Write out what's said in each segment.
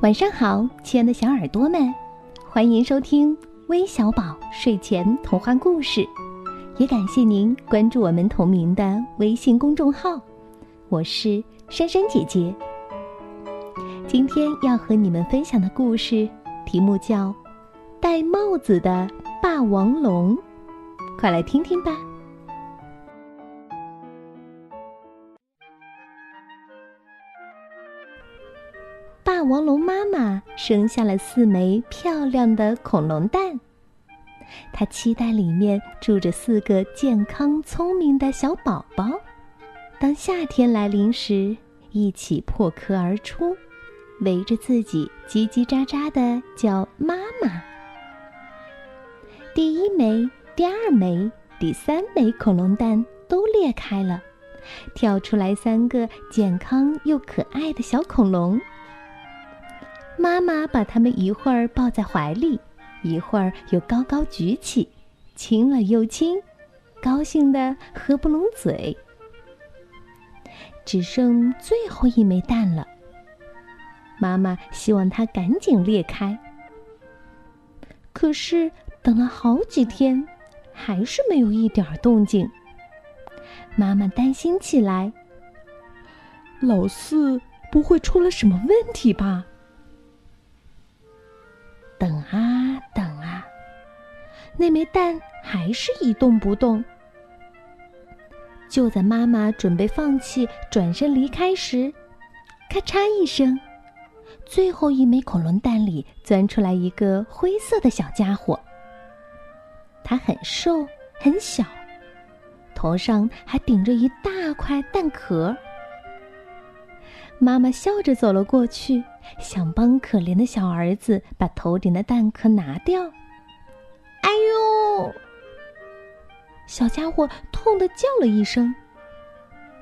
晚上好，亲爱的小耳朵们，欢迎收听微小宝睡前童话故事，也感谢您关注我们同名的微信公众号。我是珊珊姐姐。今天要和你们分享的故事题目叫《戴帽子的霸王龙》，快来听听吧。霸王龙妈妈生下了四枚漂亮的恐龙蛋，它期待里面住着四个健康聪明的小宝宝。当夏天来临时，一起破壳而出，围着自己叽叽喳喳的叫妈妈。第一枚、第二枚、第三枚恐龙蛋都裂开了，跳出来三个健康又可爱的小恐龙。妈妈把它们一会儿抱在怀里，一会儿又高高举起，亲了又亲，高兴的合不拢嘴。只剩最后一枚蛋了，妈妈希望它赶紧裂开。可是等了好几天，还是没有一点动静。妈妈担心起来：老四不会出了什么问题吧？等啊等啊，那枚蛋还是一动不动。就在妈妈准备放弃、转身离开时，咔嚓一声，最后一枚恐龙蛋里钻出来一个灰色的小家伙。它很瘦很小，头上还顶着一大块蛋壳。妈妈笑着走了过去。想帮可怜的小儿子把头顶的蛋壳拿掉。哎呦！小家伙痛的叫了一声。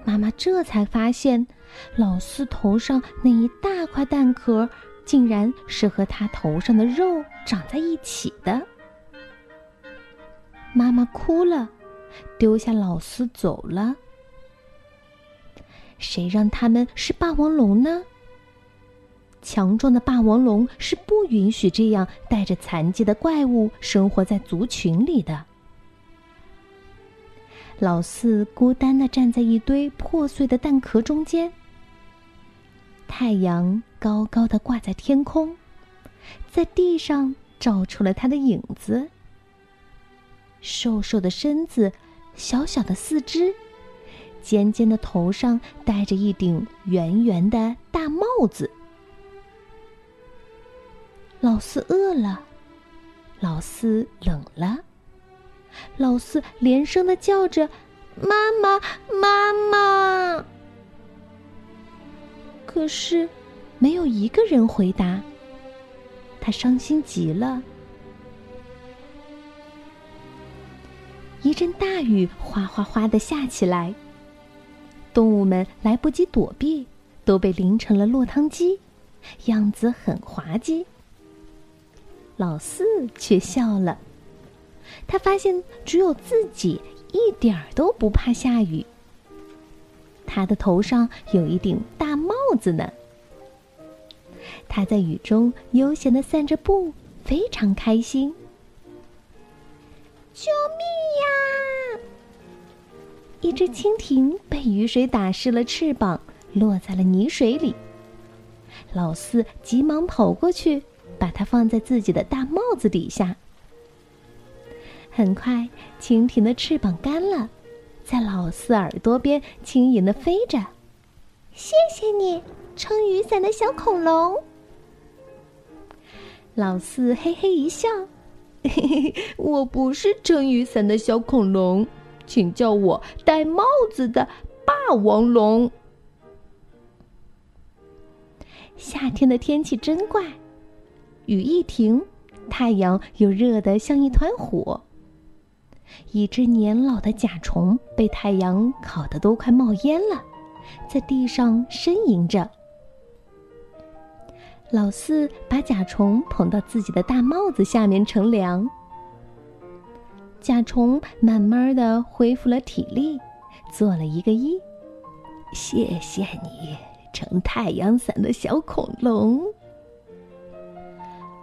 妈妈这才发现，老四头上那一大块蛋壳，竟然是和他头上的肉长在一起的。妈妈哭了，丢下老四走了。谁让他们是霸王龙呢？强壮的霸王龙是不允许这样带着残疾的怪物生活在族群里的。老四孤单的站在一堆破碎的蛋壳中间。太阳高高的挂在天空，在地上照出了他的影子。瘦瘦的身子，小小的四肢，尖尖的头上戴着一顶圆圆的大帽子。老四饿了，老四冷了，老四连声的叫着：“妈妈，妈妈！”可是，没有一个人回答。他伤心极了。一阵大雨哗哗哗的下起来，动物们来不及躲避，都被淋成了落汤鸡，样子很滑稽。老四却笑了，他发现只有自己一点儿都不怕下雨。他的头上有一顶大帽子呢。他在雨中悠闲的散着步，非常开心。救命呀！一只蜻蜓被雨水打湿了翅膀，落在了泥水里。老四急忙跑过去。把它放在自己的大帽子底下。很快，蜻蜓的翅膀干了，在老四耳朵边轻盈的飞着。谢谢你，撑雨伞的小恐龙。老四嘿嘿一笑，嘿嘿，我不是撑雨伞的小恐龙，请叫我戴帽子的霸王龙。夏天的天气真怪。雨一停，太阳又热得像一团火。一只年老的甲虫被太阳烤得都快冒烟了，在地上呻吟着。老四把甲虫捧到自己的大帽子下面乘凉。甲虫慢慢的恢复了体力，做了一个揖：“谢谢你，撑太阳伞的小恐龙。”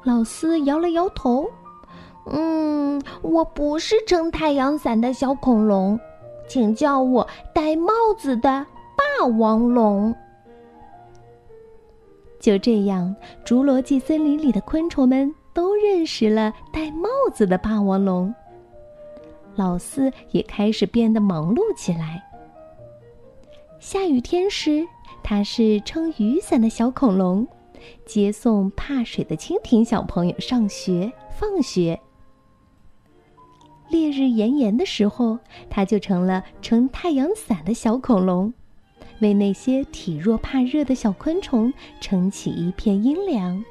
老四摇了摇头：“嗯，我不是撑太阳伞的小恐龙，请叫我戴帽子的霸王龙。”就这样，侏罗纪森林里的昆虫们都认识了戴帽子的霸王龙。老四也开始变得忙碌起来。下雨天时，他是撑雨伞的小恐龙，接送怕水的蜻蜓小朋友上学、放学。烈日炎炎的时候，它就成了撑太阳伞的小恐龙。为那些体弱怕热的小昆虫撑起一片阴凉，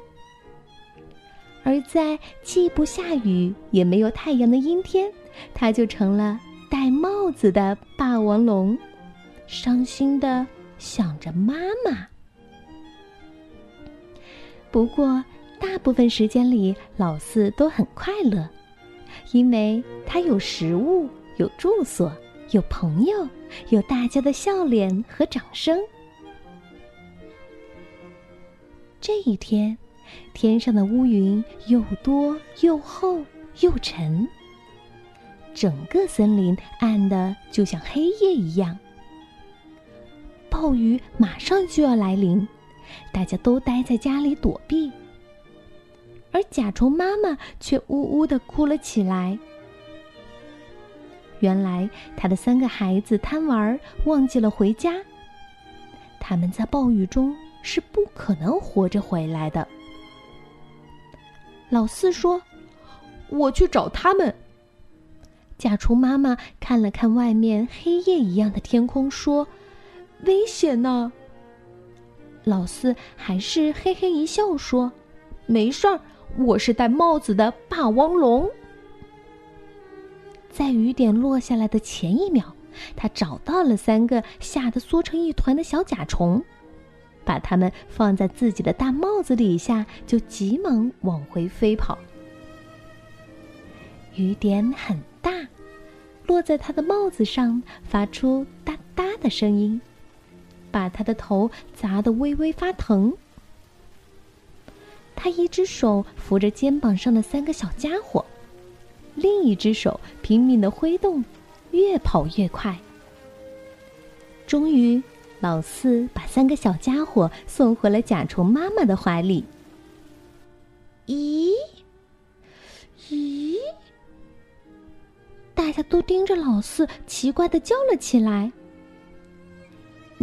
而在既不下雨也没有太阳的阴天，它就成了戴帽子的霸王龙，伤心的想着妈妈。不过，大部分时间里，老四都很快乐，因为他有食物，有住所。有朋友，有大家的笑脸和掌声。这一天，天上的乌云又多又厚又沉，整个森林暗的就像黑夜一样。暴雨马上就要来临，大家都待在家里躲避，而甲虫妈妈却呜呜的哭了起来。原来他的三个孩子贪玩，忘记了回家。他们在暴雨中是不可能活着回来的。老四说：“我去找他们。”甲虫妈妈看了看外面黑夜一样的天空，说：“危险呢。”老四还是嘿嘿一笑，说：“没事儿，我是戴帽子的霸王龙。”在雨点落下来的前一秒，他找到了三个吓得缩成一团的小甲虫，把它们放在自己的大帽子底下，就急忙往回飞跑。雨点很大，落在他的帽子上，发出哒哒的声音，把他的头砸得微微发疼。他一只手扶着肩膀上的三个小家伙。另一只手拼命的挥动，越跑越快。终于，老四把三个小家伙送回了甲虫妈妈的怀里。咦？咦？大家都盯着老四，奇怪的叫了起来：“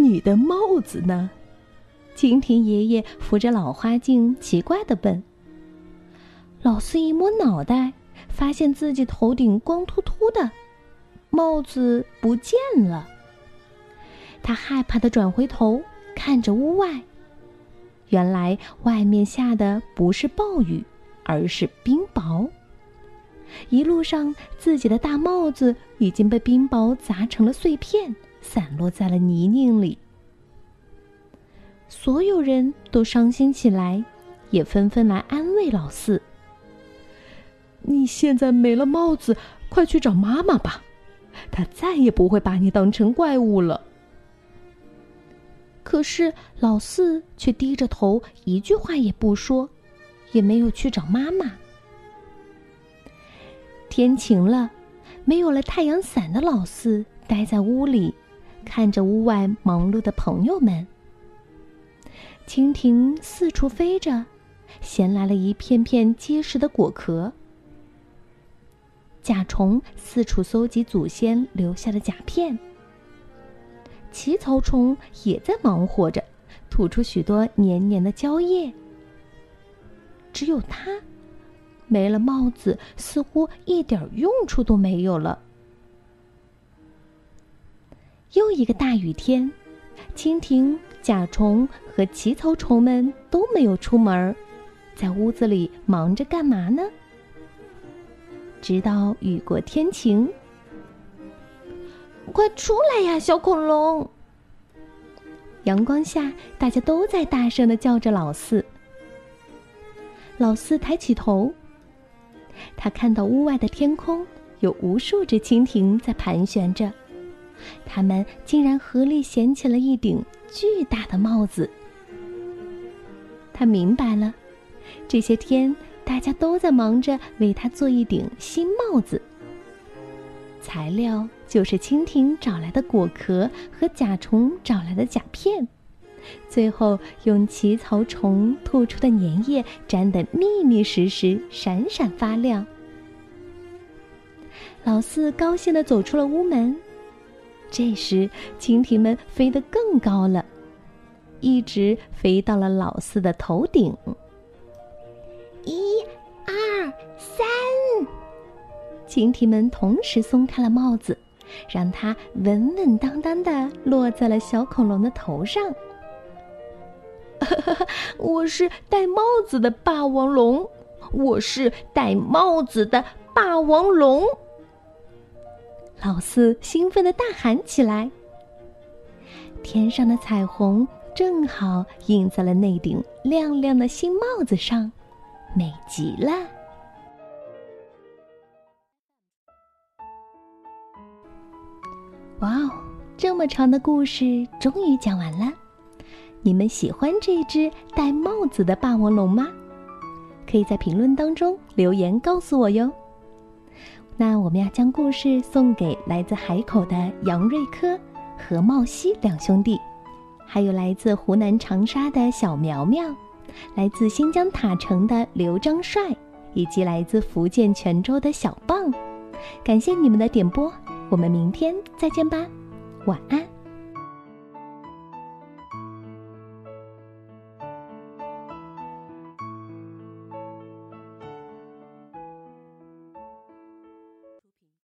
你的帽子呢？”蜻蜓爷爷扶着老花镜，奇怪的问。老四一摸脑袋。发现自己头顶光秃秃的，帽子不见了。他害怕的转回头看着屋外，原来外面下的不是暴雨，而是冰雹。一路上，自己的大帽子已经被冰雹砸成了碎片，散落在了泥泞里。所有人都伤心起来，也纷纷来安慰老四。你现在没了帽子，快去找妈妈吧，她再也不会把你当成怪物了。可是老四却低着头，一句话也不说，也没有去找妈妈。天晴了，没有了太阳伞的老四待在屋里，看着屋外忙碌的朋友们。蜻蜓四处飞着，衔来了一片片结实的果壳。甲虫四处搜集祖先留下的甲片，奇草虫也在忙活着，吐出许多黏黏的胶液。只有它，没了帽子，似乎一点用处都没有了。又一个大雨天，蜻蜓、甲虫和奇草虫们都没有出门，在屋子里忙着干嘛呢？直到雨过天晴，快出来呀，小恐龙！阳光下，大家都在大声的叫着老四。老四抬起头，他看到屋外的天空有无数只蜻蜓在盘旋着，它们竟然合力衔起了一顶巨大的帽子。他明白了，这些天。大家都在忙着为他做一顶新帽子。材料就是蜻蜓找来的果壳和甲虫找来的甲片，最后用奇草虫吐出的粘液粘得密密实实、闪闪发亮。老四高兴地走出了屋门。这时，蜻蜓们飞得更高了，一直飞到了老四的头顶。一、二、三，蜻蜓们同时松开了帽子，让它稳稳当当的落在了小恐龙的头上。我是戴帽子的霸王龙，我是戴帽子的霸王龙。老四兴奋的大喊起来。天上的彩虹正好映在了那顶亮亮的新帽子上，美极了！哇哦，这么长的故事终于讲完了。你们喜欢这只戴帽子的霸王龙吗？可以在评论当中留言告诉我哟。那我们要将故事送给来自海口的杨瑞科、何茂熙两兄弟，还有来自湖南长沙的小苗苗，来自新疆塔城的刘张帅，以及来自福建泉州的小棒。感谢你们的点播，我们明天再见吧，晚安。